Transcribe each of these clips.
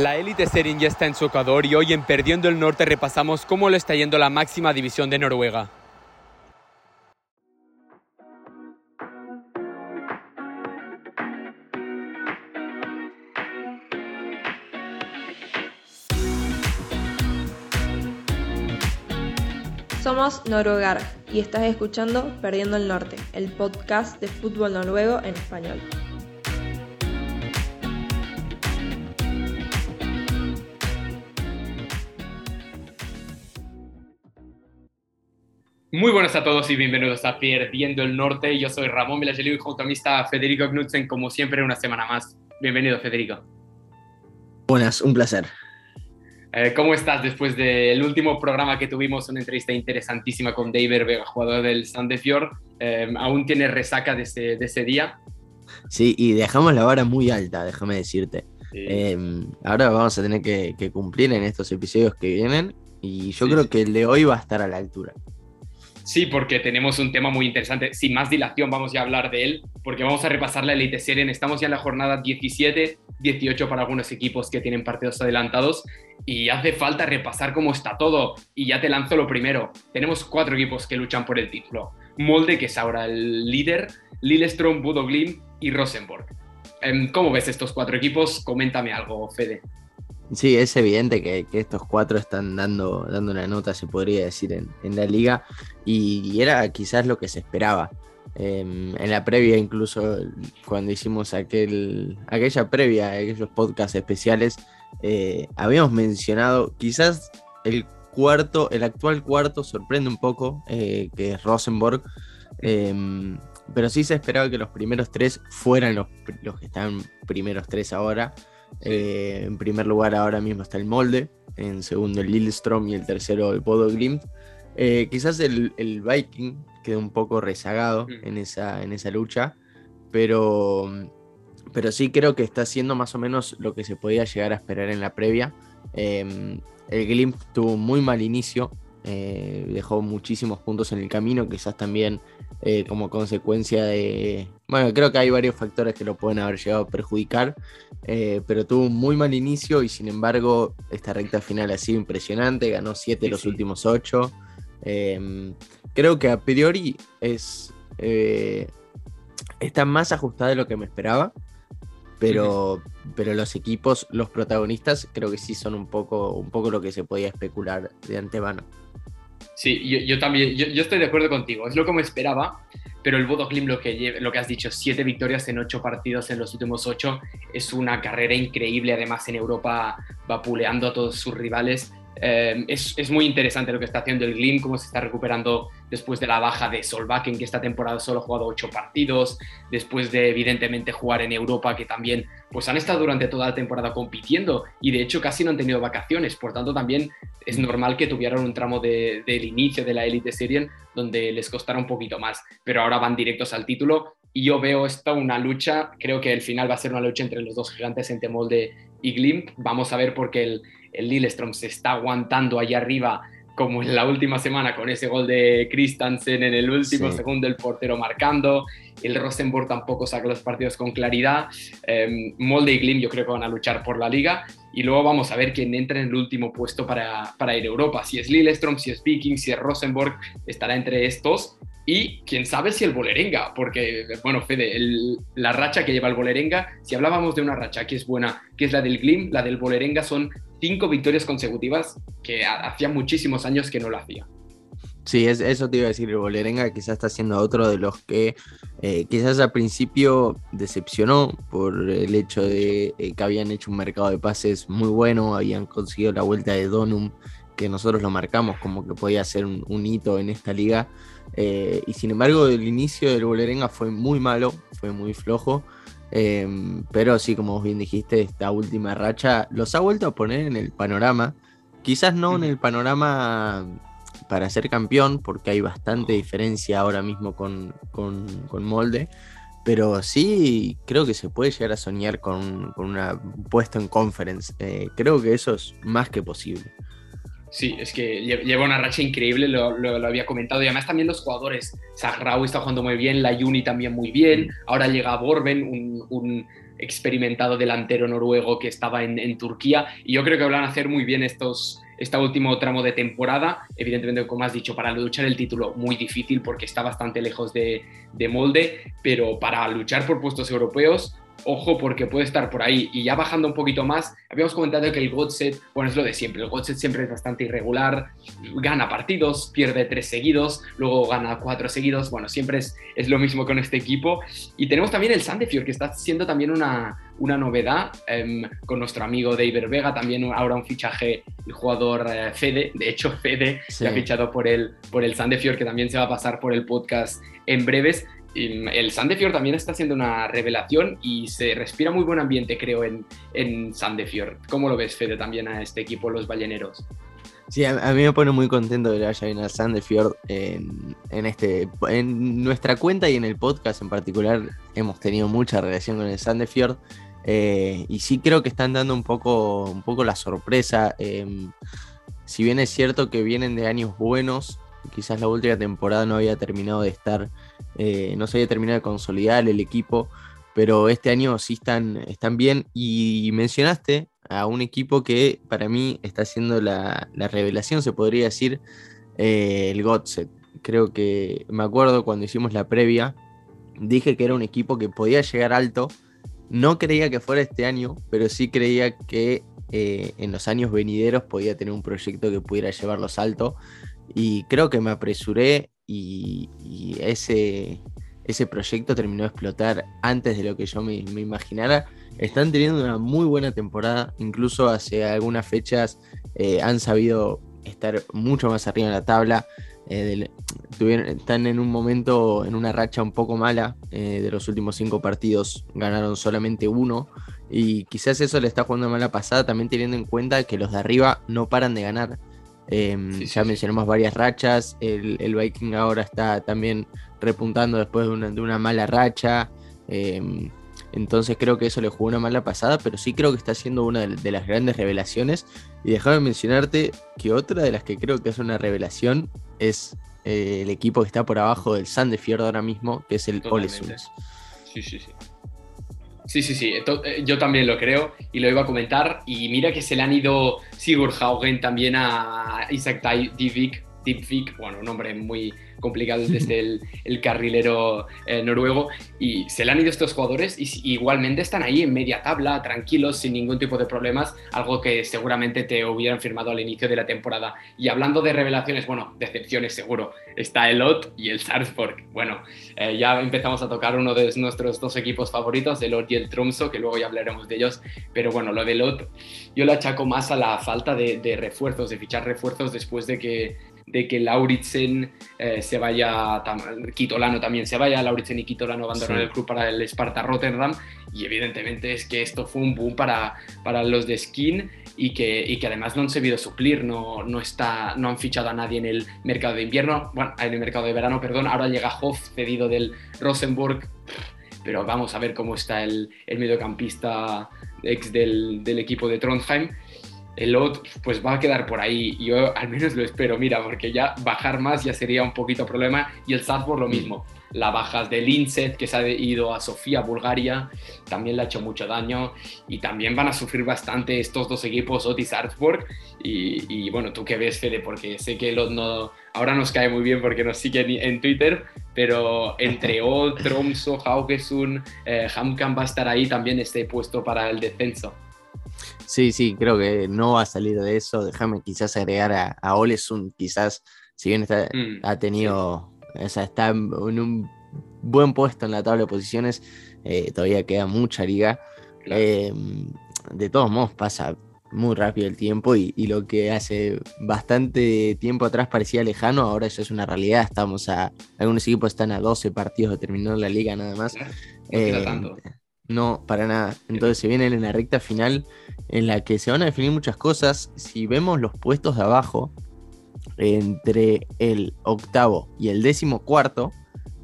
La élite Serin ya está en su Ecuador y hoy en Perdiendo el Norte repasamos cómo le está yendo la máxima división de Noruega. Somos Noruegar y estás escuchando Perdiendo el Norte, el podcast de fútbol noruego en español. Muy buenas a todos y bienvenidos a Perdiendo el Norte. Yo soy Ramón Milageliu y junto a mí está Federico Knudsen, como siempre, una semana más. Bienvenido, Federico. Buenas, un placer. Eh, ¿Cómo estás después del último programa que tuvimos, una entrevista interesantísima con David Vega, jugador del Sandefjord? Eh, ¿Aún tienes resaca de ese, de ese, día? Sí, y dejamos la vara muy alta, déjame decirte. Eh, ahora vamos a tener que, que, cumplir en estos episodios que vienen y yo sí, creo sí. que el de hoy va a estar a la altura. Sí, porque tenemos un tema muy interesante. Sin más dilación, vamos a hablar de él, porque vamos a repasar la Elite Serie. Estamos ya en la jornada 17, 18 para algunos equipos que tienen partidos adelantados y hace falta repasar cómo está todo. Y ya te lanzo lo primero. Tenemos cuatro equipos que luchan por el título. Molde, que es ahora el líder, Lillestrøm, Bodo Glimt y Rosenborg. Em, ¿Cómo ves estos cuatro equipos? Coméntame algo, Fede. Sí, es evidente que, estos cuatro están dando, dando una nota, se podría decir, en, en la liga, y, era quizás lo que se esperaba. Eh, en la previa, incluso cuando hicimos aquel, aquella previa, aquellos podcasts especiales, eh, habíamos mencionado quizás el cuarto, el actual cuarto sorprende un poco, eh, que es Rosenborg, em, pero sí se esperaba que los primeros tres fueran los, los que están primeros tres ahora. Eh, en primer lugar ahora mismo está el Molde, en segundo el Lillestrøm y el tercero el Bodo Glimt. Eh, quizás el, el, Viking quedó un poco rezagado mm. en, esa, en esa lucha, pero, pero sí creo que está haciendo más o menos lo que se podía llegar a esperar en la previa. Eh, el Glimt tuvo un muy mal inicio, eh, dejó muchísimos puntos en el camino, quizás también como consecuencia de... Bueno, creo que hay varios factores que lo pueden haber llegado a perjudicar, eh, pero tuvo un muy mal inicio y sin embargo esta recta final ha sido impresionante, ganó 7 de los sí. últimos 8. Em, creo que a priori es... Eh, está más ajustada de lo que me esperaba, pero, sí. pero los equipos, los protagonistas, creo que sí son un poco, un poco lo que se podía especular de antemano. Sí, yo, yo también, yo, yo, estoy de acuerdo contigo, es lo que me esperaba, pero el Bodo Glimt, lo que, lo que has dicho, siete victorias en ocho partidos en los últimos ocho, es una carrera increíble, además en Europa vapuleando a todos sus rivales, eh, es, es, muy interesante lo que está haciendo el Glimt, cómo se está recuperando después de la baja de Solbakken, que esta temporada solo ha jugado ocho partidos, después de evidentemente jugar en Europa, que también pues han estado durante toda la temporada compitiendo y de hecho casi no han tenido vacaciones, por tanto también es normal que tuvieran un tramo de, del inicio de la Elite Serie donde les costara un poquito más, pero ahora van directos al título y yo veo esto una lucha, creo que el final va a ser una lucha entre los dos gigantes entre Molde y Glimt, vamos a ver porque el, el Lillestrøm se está aguantando allá arriba como en la última semana con ese gol de Christensen en el último sí. segundo, el portero marcando. El Rosenborg tampoco saca los partidos con claridad. Eh, Molde y Glim yo creo que van a luchar por la liga. Y luego vamos a ver quién entra en el último puesto para, para ir a Europa. Si es Lillestrøm, si es Viking, si es Rosenborg, estará entre estos. Y quién sabe si el Bolerenga, porque, bueno, Fede, la racha que lleva el Bolerenga, si hablábamos de una racha que es buena, que es la del Glim, la del Bolerenga son cinco victorias consecutivas que hacía muchísimos años que no lo hacía. Sí, es, eso te iba a decir, el Bolerenga quizás está siendo otro de los que eh, quizás al principio decepcionó por el hecho de eh, que habían hecho un mercado de pases muy bueno, habían conseguido la vuelta de Donum, que nosotros lo marcamos como que podía ser un, un hito en esta liga, eh, y sin embargo el inicio del Bolerenga fue muy malo, fue muy flojo, eh, pero sí, como vos bien dijiste, esta última racha los ha vuelto a poner en el panorama. Quizás no en el panorama para ser campeón, porque hay bastante diferencia ahora mismo con, con, con Molde. Pero sí, creo que se puede llegar a soñar con, con un puesto en conference. Eh, creo que eso es más que posible. Sí, es que lleva una racha increíble, lo, lo, había comentado. Y además también los jugadores. Zagrau está jugando muy bien, la Juni también muy bien. Ahora llega Borben, un, un experimentado delantero noruego que estaba en, en, Turquía. Y yo creo que van a hacer muy bien estos, este último tramo de temporada. Evidentemente, como has dicho, para luchar el título muy difícil porque está bastante lejos de, de molde, pero para luchar por puestos europeos ojo porque puede estar por ahí. Y ya bajando un poquito más, habíamos comentado que el Godset, bueno, es lo de siempre, el Godset siempre es bastante irregular, gana partidos, pierde tres seguidos, luego gana cuatro seguidos, bueno, siempre es, es lo mismo con este equipo. Y tenemos también el Sandefjord, que está siendo también una, una novedad em, con nuestro amigo David Vega, también ahora un fichaje, el jugador eh, Fede, de hecho Fede se ha fichado por el, por el Sandefjord, que también se va a pasar por el podcast en breves el Sandefjord también está haciendo una revelación y se respira muy buen ambiente, creo, en, en Sandefjord. ¿Cómo lo ves, Fede, también a este equipo, los balleneros? Sí, a, mí me pone muy contento que haya venido al Sandefjord en, en, este, en nuestra cuenta y en el podcast en particular. Hemos tenido mucha relación con el Sandefjord. Eh, y sí creo que están dando un poco, un poco la sorpresa. Em, si bien es cierto que vienen de años buenos, quizás la última temporada no había terminado de estar, eh, no se había terminado de consolidar el equipo, pero este año sí están, están bien. Y mencionaste a un equipo que para mí está haciendo la, revelación, se podría decir, eh, el Godset. Creo que me acuerdo cuando hicimos la previa, dije que era un equipo que podía llegar alto. No creía que fuera este año, pero sí creía que eh, en los años venideros podía tener un proyecto que pudiera llevarlos alto. Y creo que me apresuré y, ese, ese proyecto terminó de explotar antes de lo que yo me, imaginara. Están teniendo una muy buena temporada, incluso hace algunas fechas eh, han sabido estar mucho más arriba en la tabla. Eh, están en un momento, en una racha un poco mala. Eh, de los últimos cinco partidos ganaron solamente uno. Y quizás eso le está jugando mala pasada, también teniendo en cuenta que los de arriba no paran de ganar. Em, ya mencionamos varias rachas. El, Viking ahora está también repuntando después de una, mala racha. Em, entonces creo que eso le jugó una mala pasada, pero sí creo que está siendo una de, las grandes revelaciones. Y déjame mencionarte que otra de las que creo que es una revelación es eh, el equipo que está por abajo del Sandefjord ahora mismo, que es el Olesund. Sí, sí, sí. Sí, sí, sí, eh, yo también lo creo y lo iba a comentar. Y mira que se le han ido Sigurd Haugen también a Isaac Divik, bueno, un nombre muy, complicado desde el, el carrilero eh, noruego. Y se le han ido estos jugadores y, igualmente están ahí en media tabla, tranquilos, sin ningún tipo de problemas, algo que seguramente te hubieran firmado al inicio de la temporada. Y hablando de revelaciones, bueno, decepciones seguro, está el Ot y el Sarpsborg. Bueno, eh, ya empezamos a tocar uno de nuestros dos equipos favoritos, el Ot y el Tromso, que luego ya hablaremos de ellos. Pero bueno, lo del Ot yo lo achaco más a la falta de, de refuerzos, de fichar refuerzos después de que de que Lauritsen eh, se vaya, Kitolano también se vaya, Lauritsen y Kitolano abandonaron el club para el Sparta Rotterdam y evidentemente es que esto fue un boom para, para los de Skin y que, y que además no han sabido suplir, no, no, está, no han fichado a nadie en el mercado de invierno, bueno, en el mercado de verano, perdón, ahora llega Hoff cedido del Rosenborg, pero vamos a ver cómo está el, el mediocampista ex del, del equipo de Trondheim el otro pues va a quedar por ahí. Yo al menos lo espero, mira, porque ya bajar más ya sería un poquito problema. Y el Salzburg lo mm. mismo. La bajas del Inset, que se ha ido a Sofía, Bulgaria, también le ha hecho mucho daño. Y también van a sufrir bastante estos dos equipos, Otis Salzburg. Y, bueno, tú qué ves, Fede, porque sé que el no, ahora nos cae muy bien porque nos sigue en Twitter, pero entre O, Tromso, Haugesund, eh, Hamkan va a estar ahí también este puesto para el descenso. Sí, sí, creo que no va a salir de eso. Déjame quizás agregar a, a Olesun, quizás, si bien mm, ha tenido, o sea, está en un buen puesto en la tabla de posiciones, eh, todavía queda mucha liga. Em, de todos modos, pasa muy rápido el tiempo y, lo que hace bastante tiempo atrás parecía lejano, ahora eso es una realidad. Estamos a, algunos equipos están a 12 partidos de terminar la liga nada más. No no, para nada. Entonces se viene en la recta final en la que se van a definir muchas cosas. Si vemos los puestos de abajo, entre el octavo y el décimo cuarto,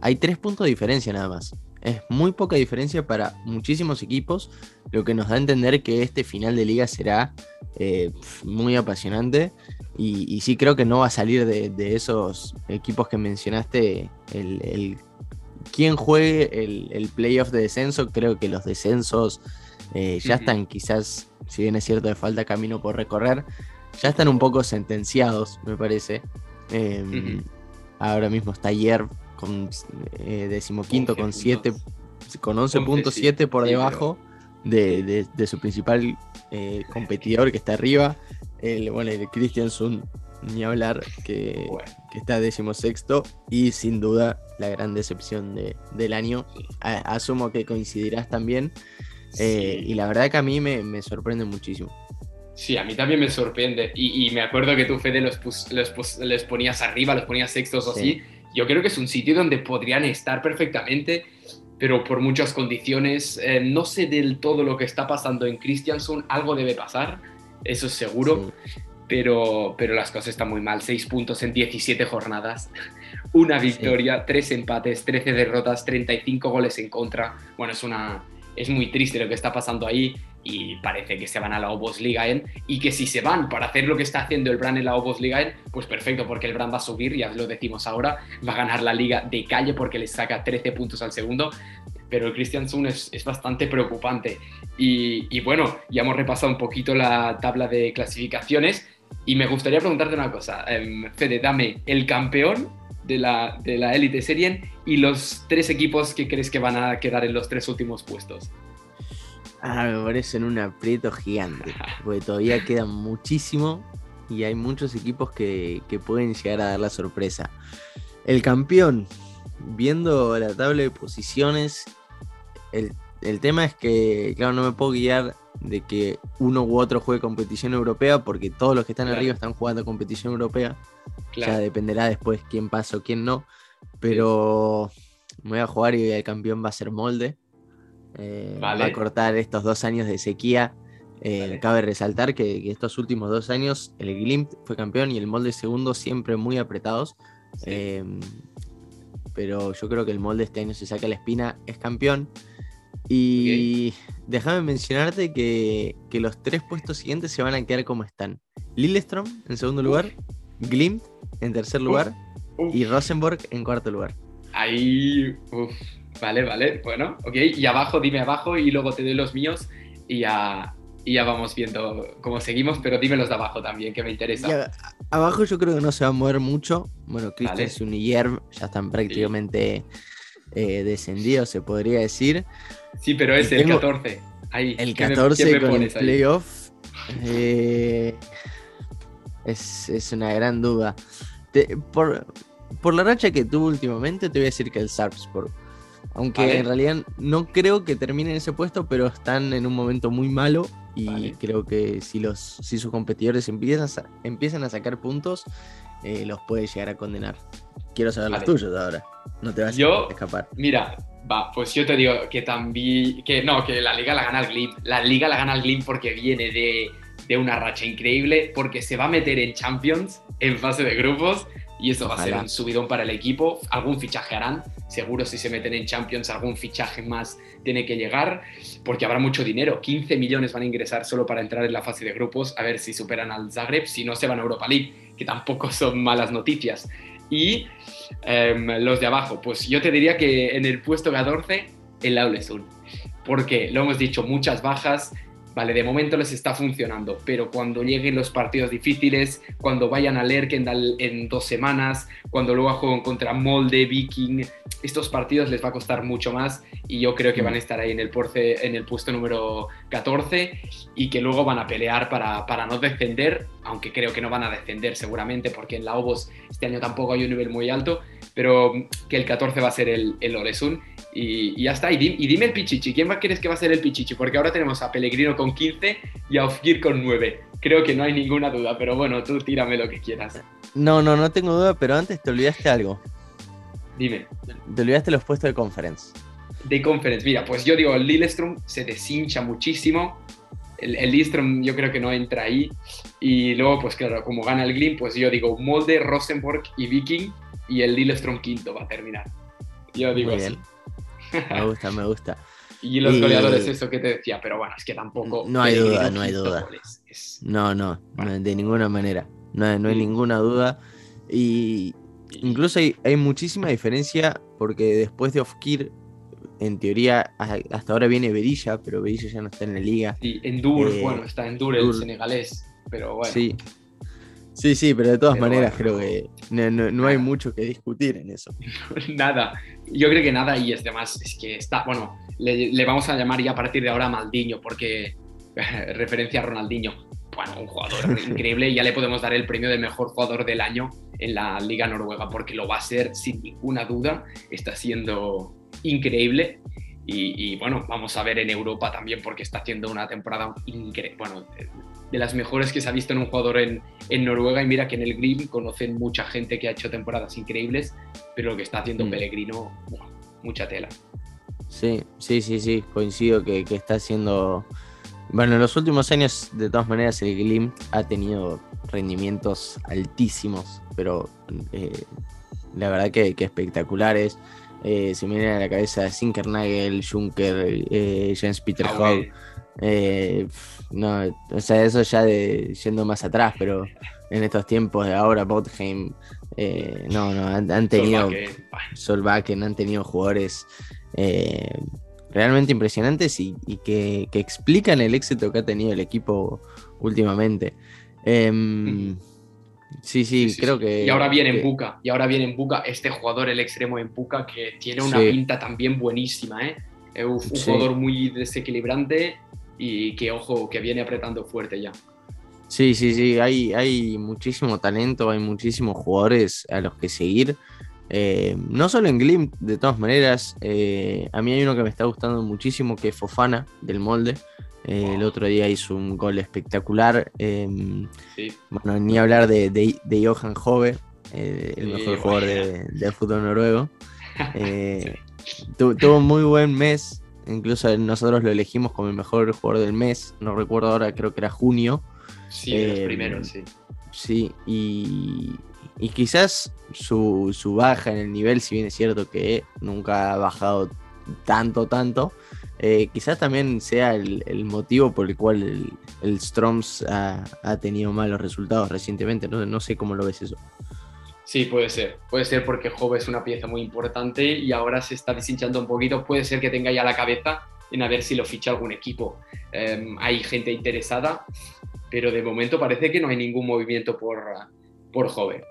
hay tres puntos de diferencia nada más. Es muy poca diferencia para muchísimos equipos, lo que nos da a entender que este final de liga será eh, muy apasionante. Y, sí creo que no va a salir de, esos equipos que mencionaste el quien juegue el, playoff de descenso. Creo que los descensos eh, ya están quizás, si bien es cierto, de falta camino por recorrer, ya están un poco sentenciados, me parece. Em, ahora mismo está ayer con eh, decimoquinto con 7 con 11.7 por debajo de, su principal eh, competidor que está arriba. El, bueno, el Christiansen, ni hablar, que, está decimosexto y sin duda la gran decepción del año. asumo que coincidirás también. Eh, y la verdad que a mí me, sorprende muchísimo. Sí, a mí también me sorprende. Y, me acuerdo que tú, Fede, los, les ponías arriba, los ponías sextos o así. Yo creo que es un sitio donde podrían estar perfectamente pero por muchas condiciones. Eh, no sé del todo lo que está pasando en Christiansen, algo debe pasar, eso es seguro, pero, pero las cosas están muy mal. Seis puntos en 17 jornadas, una victoria, tres empates, 13 derrotas, 35 goles en contra. Bueno, es, una, es muy triste lo que está pasando ahí y parece que se van a la Obos Ligaen y que si se van para hacer lo que está haciendo el Brand en la Obos Ligaen, pues perfecto, porque el Brand va a subir, ya lo decimos ahora, va a ganar la liga de calle porque le saca 13 puntos al segundo, pero el Christian Sun es, bastante preocupante. Y, bueno, ya hemos repasado un poquito la tabla de clasificaciones y me gustaría preguntarte una cosa, um, Fede, dame el campeón de la, de la Elite Serien y los tres equipos que crees que van a quedar en los tres últimos puestos. Ah, me parece en un aprieto gigante, porque todavía queda muchísimo y hay muchos equipos que, pueden llegar a dar la sorpresa. El campeón, viendo la tabla de posiciones, el, tema es que, claro, no me puedo guiar de que uno u otro juegue competición europea, porque todos los que están arriba están jugando competición europea. Ya dependerá después quién pasa o quién no. Pero me voy a jugar y el campeón va a ser Molde. Eh, va a cortar estos dos años de sequía. Eh, cabe resaltar que, estos últimos dos años el Glimt fue campeón y el Molde segundo siempre muy apretados. Em, pero yo creo que el Molde este año se saca la espina, es campeón. Y déjame mencionarte que, los tres puestos siguientes se van a quedar como están. Lillestrom en segundo lugar, Glimt en tercer lugar y Rosenborg en cuarto lugar. Ahí, Vale, vale, bueno, ok. Y abajo, dime abajo y luego te doy los míos y ya, ya vamos viendo cómo seguimos, pero dime los de abajo también, que me interesa. abajo yo creo que no se va a mover mucho. Bueno, Christian y Yerm ya están prácticamente eh, descendidos, se podría decir. Sí, pero es el 14. Ahí, el 14 con el playoff. Eh, es, una gran duda. por, por la racha que tuvo últimamente, te voy a decir que el Sarpsborg aunque en realidad no creo que terminen ese puesto, pero están en un momento muy malo y creo que si, los, si sus competidores empiezan a, empiezan a sacar puntos, eh, los puede llegar a condenar. Quiero saber los tuyos ahora. No te vas a escapar. Mira, va, pues yo te digo que también. Que no, que la liga la gana el Glim. La liga la gana el Glim porque viene de, de una racha increíble, porque se va a meter en Champions en fase de grupos y eso va a ser un subidón para el equipo. Algún fichaje harán, seguro si se meten en Champions algún fichaje más tiene que llegar, porque habrá mucho dinero. 15 millones van a ingresar solo para entrar en la fase de grupos, a ver si superan al Zagreb, si no se van a Europa League, que tampoco son malas noticias. Y em, los de abajo, pues yo te diría que en el puesto 14, el Aulesun, porque lo hemos dicho, muchas bajas, Vale, de momento les está funcionando, pero cuando lleguen los partidos difíciles, cuando vayan a Lerkendal en dos semanas, cuando luego jueguen contra Molde, Viking, estos partidos les va a costar mucho más y yo creo que van a estar ahí en el, en el puesto número 14 y que luego van a pelear para, para no descender, aunque creo que no van a descender seguramente porque en la Obos este año tampoco hay un nivel muy alto, pero que el 14 va a ser el, el y, ya está. Y, dime el Pichichi, ¿quién va, crees que va a ser el Pichichi? Porque ahora tenemos a Pellegrino con 15 y a Ofgir con 9. Creo que no hay ninguna duda, pero bueno, tú tírame lo que quieras. No, no, no tengo duda, pero antes te olvidaste algo. Dime. Te olvidaste los puestos de conference. De conference, mira, pues yo digo, el Lillestrom se deshincha muchísimo. El, el Lillestrom yo creo que no entra ahí. Y luego, pues claro, como gana el Glim, pues yo digo Molde, Rosenborg y Viking. Y el Lillestrom quinto va a terminar. Yo digo así. Me gusta, me gusta. Y los goleadores, eso que te decía, pero bueno, es que tampoco. No hay duda, no hay duda. No, no, de ninguna manera. no, hay, ninguna duda. Y incluso hay, muchísima diferencia porque después de Ofkir, en teoría, hasta ahora viene Berilla, pero Berilla ya no está en la liga. Sí, Endur, eh, bueno, está Endur, el senegalés, pero bueno. Sí. Sí, sí, pero de todas maneras creo que no, hay mucho que discutir en eso. nada, yo creo que nada y es demás, es que está, bueno, le, le, vamos a llamar ya a partir de ahora Maldiño, porque referencia a Ronaldinho, bueno, un jugador increíble y ya le podemos dar el premio de mejor jugador del año en la Liga Noruega porque lo va a ser sin ninguna duda, está siendo increíble. Y, bueno, vamos a ver en Europa también porque está haciendo una temporada increíble, bueno, de, las mejores que se ha visto en un jugador en, en, Noruega y mira que en el Grim conocen mucha gente que ha hecho temporadas increíbles, pero lo que está haciendo mm. Pellegrino, mucha tela. Sí, sí, sí, sí, coincido que, que está haciendo bueno, en los últimos años, de todas maneras, el Glim ha tenido rendimientos altísimos, pero eh, la verdad que, espectaculares. Eh, se me viene a la cabeza Sinkernagel, Juncker, eh, Jens Peter ah, Hogg. no, o sea, eso ya de, yendo más atrás, pero en estos tiempos de ahora, Botheim, no, no, han, tenido Solbakken, han tenido jugadores realmente impresionantes y, que, explican el éxito que ha tenido el equipo últimamente. Em, sí, sí, creo que. Y ahora viene en Buca, y ahora viene en Buca este jugador, el extremo en Buca, que tiene una pinta también buenísima, ¿eh? Un, jugador muy desequilibrante y que, ojo, que viene apretando fuerte ya. Sí, sí, sí, hay, hay muchísimo talento, hay muchísimos jugadores a los que seguir. Eh, no solo en Glim, de todas maneras, eh, a mí hay uno que me está gustando muchísimo, que es Fofana, del molde. Eh, el otro día hizo un gol espectacular. Bueno, ni hablar de, de, Johan Jove, el mejor jugador de, fútbol noruego. tuvo un muy buen mes, incluso nosotros lo elegimos como el mejor jugador del mes. No recuerdo ahora, creo que era junio. Sí, los primeros, sí. Sí, y, y quizás su, su, baja en el nivel, si bien es cierto que nunca ha bajado tanto, tanto, eh, quizás también sea el, motivo por el cual el, el Stroms ha, tenido malos resultados recientemente. No, no, sé cómo lo ves eso. Sí, puede ser. Puede ser porque Jove es una pieza muy importante y ahora se está deshinchando un poquito. Puede ser que tenga ya la cabeza en a ver si lo ficha algún equipo. Em, hay gente interesada, pero de momento parece que no hay ningún movimiento por, por Jove.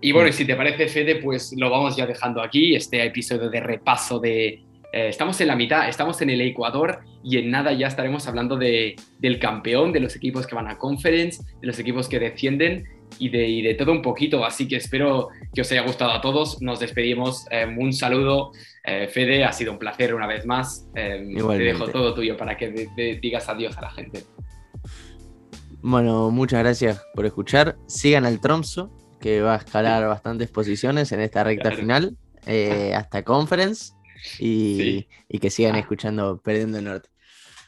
Y bueno, si te parece, Fede, pues lo vamos ya dejando aquí, este episodio de repaso de... Eh, estamos en la mitad, estamos en el Ecuador y en nada ya estaremos hablando de, del campeón, de los equipos que van a conference, de los equipos que descienden y de, de todo un poquito. Así que espero que os haya gustado a todos. Nos despedimos. Eh, un saludo, eh, Fede, ha sido un placer una vez más. te dejo todo tuyo para que digas adiós a la gente. Bueno, muchas gracias por escuchar. Sigan al Tromso que va a escalar bastantes posiciones en esta recta final, eh, hasta conference, y, que sigan escuchando Perdiendo el Norte.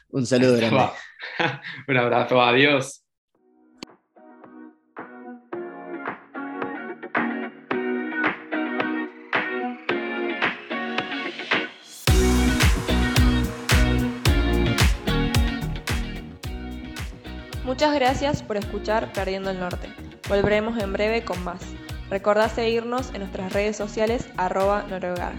Un saludo grande. Un abrazo, adiós. Muchas gracias por escuchar Perdiendo el Norte. Volveremos en breve con más. Recordá seguirnos en nuestras redes sociales arroba noruegar.